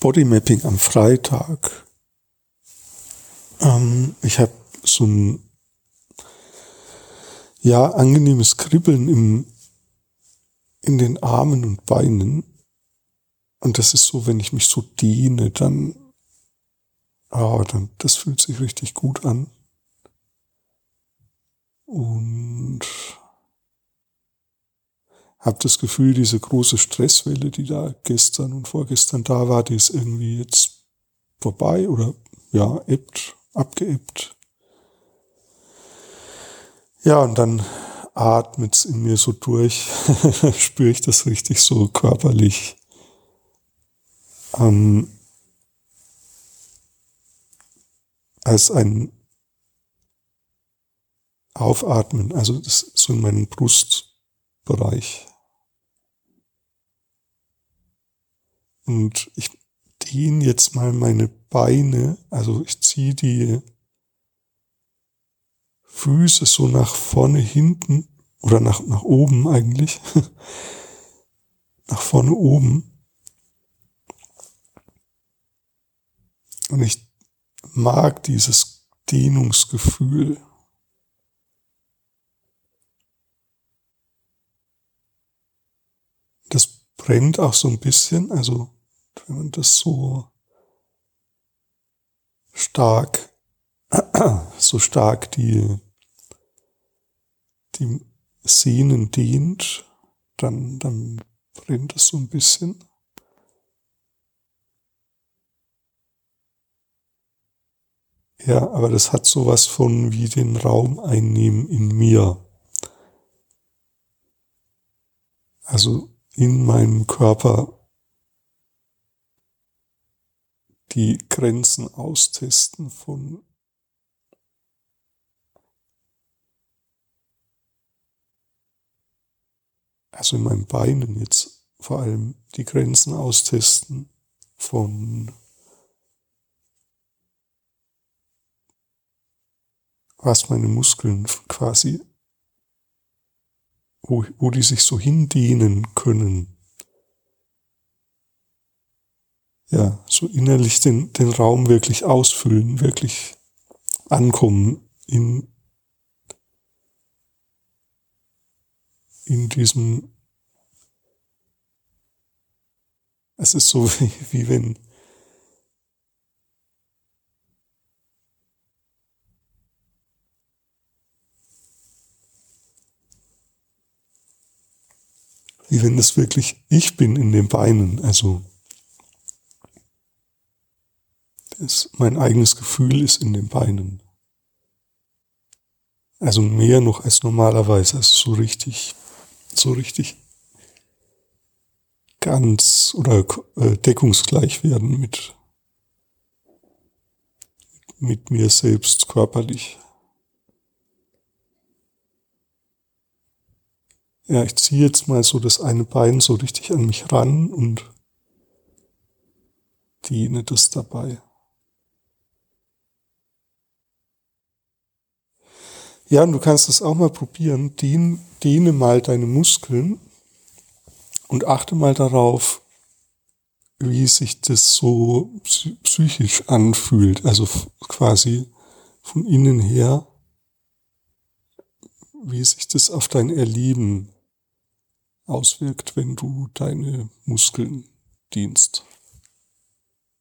Bodymapping am Freitag. Ähm, ich habe so ein ja angenehmes Kribbeln im in den Armen und Beinen. Und das ist so, wenn ich mich so dehne, dann, ah, dann, das fühlt sich richtig gut an. Und habe das Gefühl, diese große Stresswelle, die da gestern und vorgestern da war, die ist irgendwie jetzt vorbei oder ja, ebbt, abgeebbt. Ja, und dann atmet es in mir so durch, spüre ich das richtig so körperlich. Ähm, als ein Aufatmen, also das ist so in meinem Brustbereich. Und ich dehne jetzt mal meine Beine, also ich ziehe die Füße so nach vorne hinten oder nach, nach oben eigentlich. nach vorne oben. Und ich mag dieses Dehnungsgefühl. Das brennt auch so ein bisschen, also wenn man das so stark, so stark die, die Sehnen dehnt, dann, dann brennt es so ein bisschen. Ja, aber das hat sowas von wie den Raum einnehmen in mir. Also in meinem Körper die Grenzen austesten von also in meinen Beinen jetzt vor allem die Grenzen austesten von was meine Muskeln quasi, wo, wo die sich so hindehnen können. Ja, so innerlich den, den Raum wirklich ausfüllen, wirklich ankommen in, in diesem, es ist so wie, wie wenn wie wenn das wirklich ich bin in den Beinen. Also das, mein eigenes Gefühl ist in den Beinen. Also mehr noch als normalerweise, also so richtig, so richtig ganz oder äh, deckungsgleich werden mit, mit mir selbst körperlich. Ja, ich ziehe jetzt mal so das eine Bein so richtig an mich ran und diene das dabei. Ja, und du kannst das auch mal probieren. Dehne, dehne mal deine Muskeln und achte mal darauf, wie sich das so psychisch anfühlt. Also quasi von innen her, wie sich das auf dein Erleben auswirkt, wenn du deine Muskeln dienst.